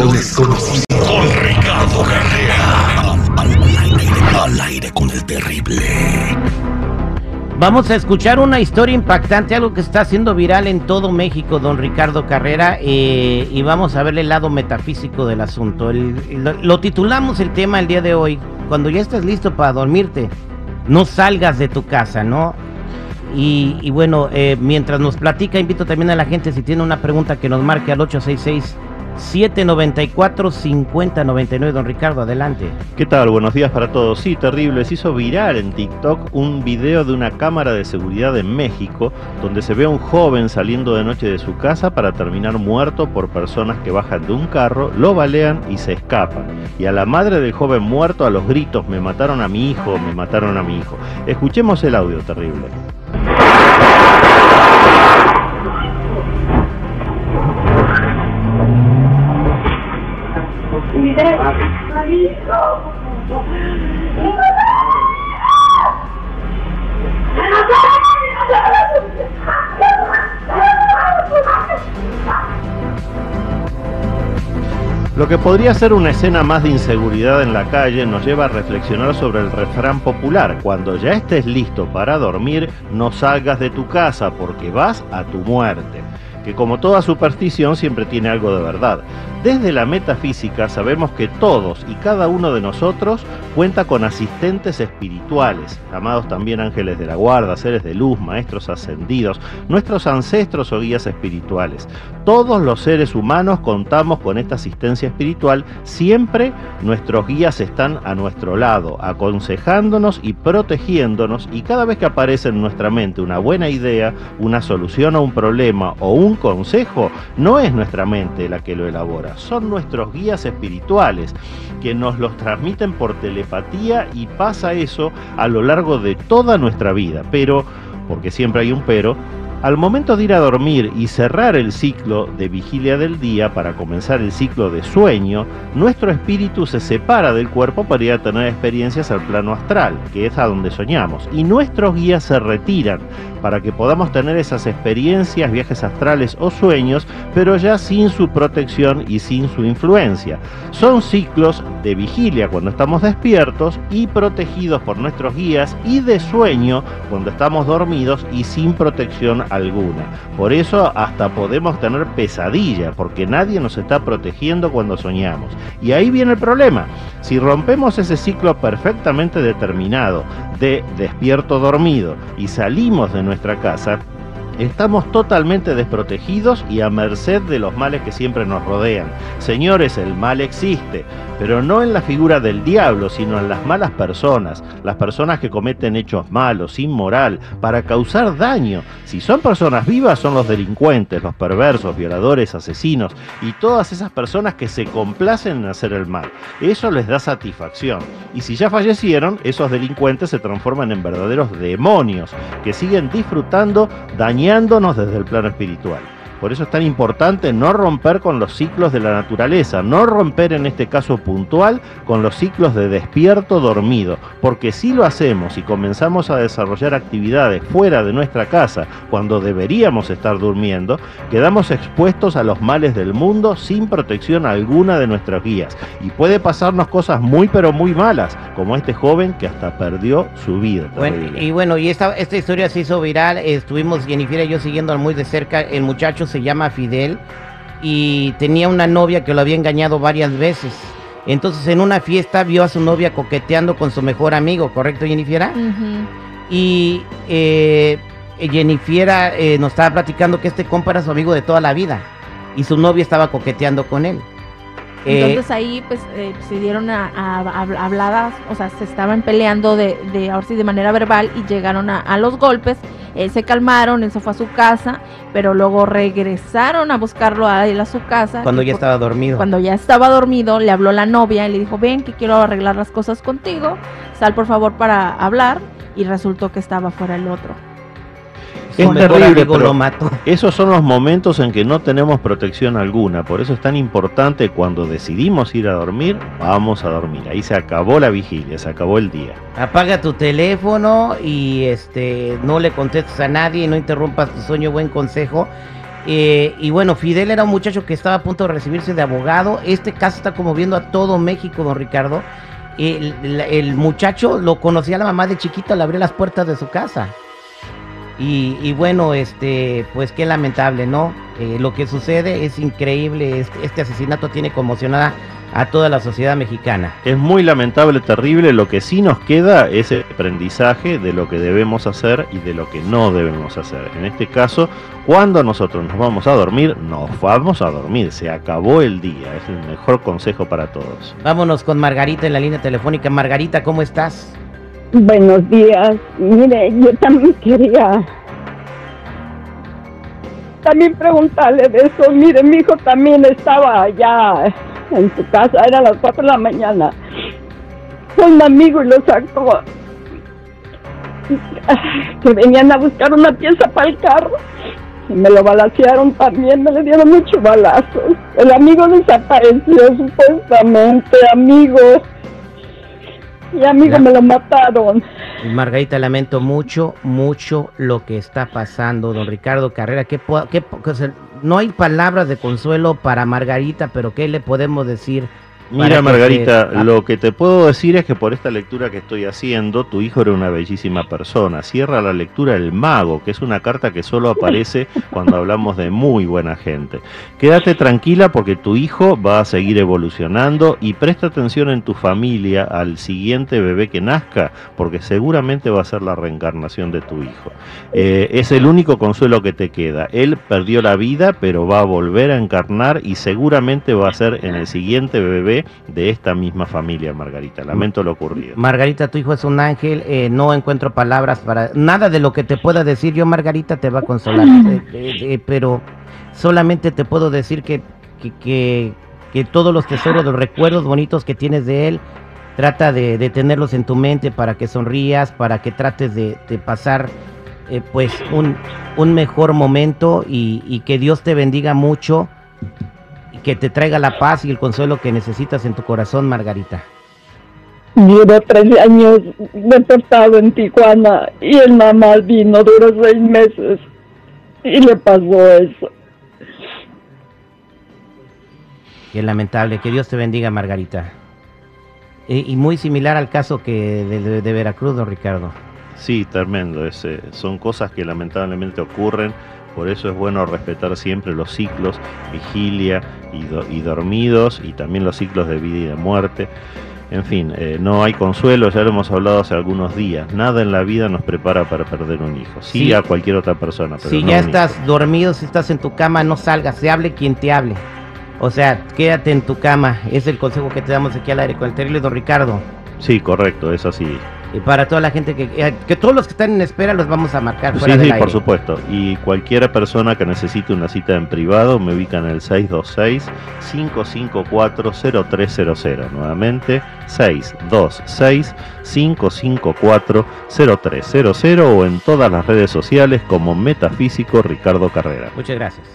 Lo desconocido. Con Ricardo Carrera. Al, aire, con el terrible. Vamos a escuchar una historia impactante, algo que está haciendo viral en todo México, don Ricardo Carrera, eh, y vamos a ver el lado metafísico del asunto. lo, titulamos el tema el día de hoy, cuando ya estés listo para dormirte, no salgas de tu casa, ¿no? Y, bueno, eh, mientras nos platica, invito también a la gente, si tiene una pregunta, que nos marque al 866 794-5099, don Ricardo, adelante. ¿Qué tal? Buenos días para todos. Sí, terrible. Se hizo viral en TikTok un video de una cámara de seguridad en México donde se ve a un joven saliendo de noche de su casa para terminar muerto por personas que bajan de un carro, lo balean y se escapan. Y a la madre del joven muerto a los gritos, me mataron a mi hijo, me mataron a mi hijo. Escuchemos el audio terrible. Lo que podría ser una escena más de inseguridad en la calle nos lleva a reflexionar sobre el refrán popular, cuando ya estés listo para dormir, no salgas de tu casa porque vas a tu muerte que como toda superstición siempre tiene algo de verdad. Desde la metafísica sabemos que todos y cada uno de nosotros cuenta con asistentes espirituales, llamados también ángeles de la guarda, seres de luz, maestros ascendidos, nuestros ancestros o guías espirituales. Todos los seres humanos contamos con esta asistencia espiritual, siempre nuestros guías están a nuestro lado, aconsejándonos y protegiéndonos y cada vez que aparece en nuestra mente una buena idea, una solución a un problema o un consejo, no es nuestra mente la que lo elabora, son nuestros guías espirituales que nos los transmiten por telepatía y pasa eso a lo largo de toda nuestra vida. Pero, porque siempre hay un pero, al momento de ir a dormir y cerrar el ciclo de vigilia del día para comenzar el ciclo de sueño, nuestro espíritu se separa del cuerpo para ir a tener experiencias al plano astral, que es a donde soñamos, y nuestros guías se retiran para que podamos tener esas experiencias, viajes astrales o sueños, pero ya sin su protección y sin su influencia. Son ciclos de vigilia cuando estamos despiertos y protegidos por nuestros guías y de sueño cuando estamos dormidos y sin protección alguna. Por eso hasta podemos tener pesadilla, porque nadie nos está protegiendo cuando soñamos. Y ahí viene el problema. Si rompemos ese ciclo perfectamente determinado de despierto dormido y salimos de nuestra casa, estamos totalmente desprotegidos y a merced de los males que siempre nos rodean. Señores, el mal existe, pero no en la figura del diablo, sino en las malas personas, las personas que cometen hechos malos, inmoral, para causar daño. Si son personas vivas, son los delincuentes, los perversos, violadores, asesinos y todas esas personas que se complacen en hacer el mal. Eso les da satisfacción. Y si ya fallecieron, esos delincuentes se transforman en verdaderos demonios que siguen disfrutando, dañando desde el plano espiritual. Por eso es tan importante no romper con los ciclos de la naturaleza, no romper en este caso puntual con los ciclos de despierto dormido, porque si lo hacemos y comenzamos a desarrollar actividades fuera de nuestra casa cuando deberíamos estar durmiendo, quedamos expuestos a los males del mundo sin protección alguna de nuestras guías. Y puede pasarnos cosas muy pero muy malas, como este joven que hasta perdió su vida. y bueno, y esta, esta historia se hizo viral, estuvimos Jennifer y yo siguiendo muy de cerca, el muchacho se llama Fidel y tenía una novia que lo había engañado varias veces. Entonces en una fiesta vio a su novia coqueteando con su mejor amigo, ¿correcto, Jennifer? Y eh, Jennifer eh, nos estaba platicando que este compa era su amigo de toda la vida y su novia estaba coqueteando con él. Entonces eh, ahí pues eh, se dieron a, habladas, o sea, se estaban peleando de, de ahora sí de manera verbal y llegaron a, los golpes. se calmaron, él se fue a su casa, pero luego regresaron a buscarlo a él a su casa. Cuando ya estaba dormido. Cuando ya estaba dormido, le habló la novia y le dijo, ven que quiero arreglar las cosas contigo, sal por favor para hablar. Y resultó que estaba fuera el otro. Es terrible, lo mató. Esos son los momentos en que no tenemos protección alguna. Por eso es tan importante cuando decidimos ir a dormir, vamos a dormir. Ahí se acabó la vigilia, se acabó el día. Apaga tu teléfono y este no le contestes a nadie, no interrumpas tu sueño, buen consejo. Eh, y bueno, Fidel era un muchacho que estaba a punto de recibirse de abogado. Este caso está conmoviendo a todo México, don Ricardo. El, el- el muchacho lo conocía a la mamá de chiquito, le abrió las puertas de su casa. Y, y bueno, este, pues qué lamentable, ¿no? Eh, lo que sucede es increíble. Este, este asesinato tiene conmocionada a toda la sociedad mexicana. Es muy lamentable, terrible. Lo que sí nos queda es el aprendizaje de lo que debemos hacer y de lo que no debemos hacer. En este caso, cuando nosotros nos vamos a dormir, nos vamos a dormir. Se acabó el día. Es el mejor consejo para todos. Vámonos con Margarita en la línea telefónica. Margarita, ¿cómo estás? Buenos días. Mire, yo también quería también preguntarle de eso. Mire, mi hijo también estaba allá en su casa, era las 4 de la mañana. Un amigo y lo sacó. Que venían a buscar una pieza para el carro. Y me lo balacearon también, me le dieron muchos balazos. El amigo desapareció supuestamente, amigo. Y amigo me lo mataron. Margarita, lamento mucho, mucho lo que está pasando, don Ricardo Carrera. ¿Qué, qué sea, no hay palabras de consuelo para Margarita, pero ¿qué le podemos decir? Mira, Margarita, lo que te puedo decir es que por esta lectura que estoy haciendo, tu hijo era una bellísima persona. Cierra la lectura El Mago, que es una carta que solo aparece cuando hablamos de muy buena gente. Quédate tranquila porque tu hijo va a seguir evolucionando y presta atención en tu familia al siguiente bebé que nazca, porque seguramente va a ser la reencarnación de tu hijo. Eh, es el único consuelo que te queda. Él perdió la vida, pero va a volver a encarnar y seguramente va a ser en el siguiente bebé de esta misma familia, Margarita. Lamento lo ocurrido. Margarita, tu hijo es un ángel, eh, no encuentro palabras para... Nada de lo que te pueda decir yo, Margarita, te va a consolar, eh, eh, eh, pero solamente te puedo decir que, que, que, que todos los tesoros, los recuerdos bonitos que tienes de él, trata de, de tenerlos en tu mente para que sonrías, para que trates de, de pasar eh, pues un, un mejor momento y, y que Dios te bendiga mucho que te traiga la paz y el consuelo que necesitas en tu corazón, Margarita. Duró tres años deportado en Tijuana y nada más vino, duró seis meses y le pasó eso. Qué lamentable, que Dios te bendiga, Margarita. Y muy similar al caso que de, de- de Veracruz, don Ricardo. Sí, tremendo. es, eh, son cosas que lamentablemente ocurren. Por eso es bueno respetar siempre los ciclos, vigilia y, do- y dormidos, y también los ciclos de vida y de muerte. En fin, eh, no hay consuelo, ya lo hemos hablado hace algunos días. Nada en la vida nos prepara para perder un hijo. Sí, Sí. a cualquier otra persona, pero si no ya estás hijo. dormido, si estás en tu cama, no salgas, se hable quien te hable. O sea, quédate en tu cama. Es el consejo que te damos aquí al aire con el terrible don Ricardo. Sí, correcto, es así. Y para toda la gente que... eh, que todos los que están en espera los vamos a marcar Sí, fuera del sí, aire. por supuesto. Y cualquier persona que necesite una cita en privado me ubica en el 626-554-0300. Nuevamente, 626-554-0300 o en todas las redes sociales como Metafísico Ricardo Carrera. Muchas gracias.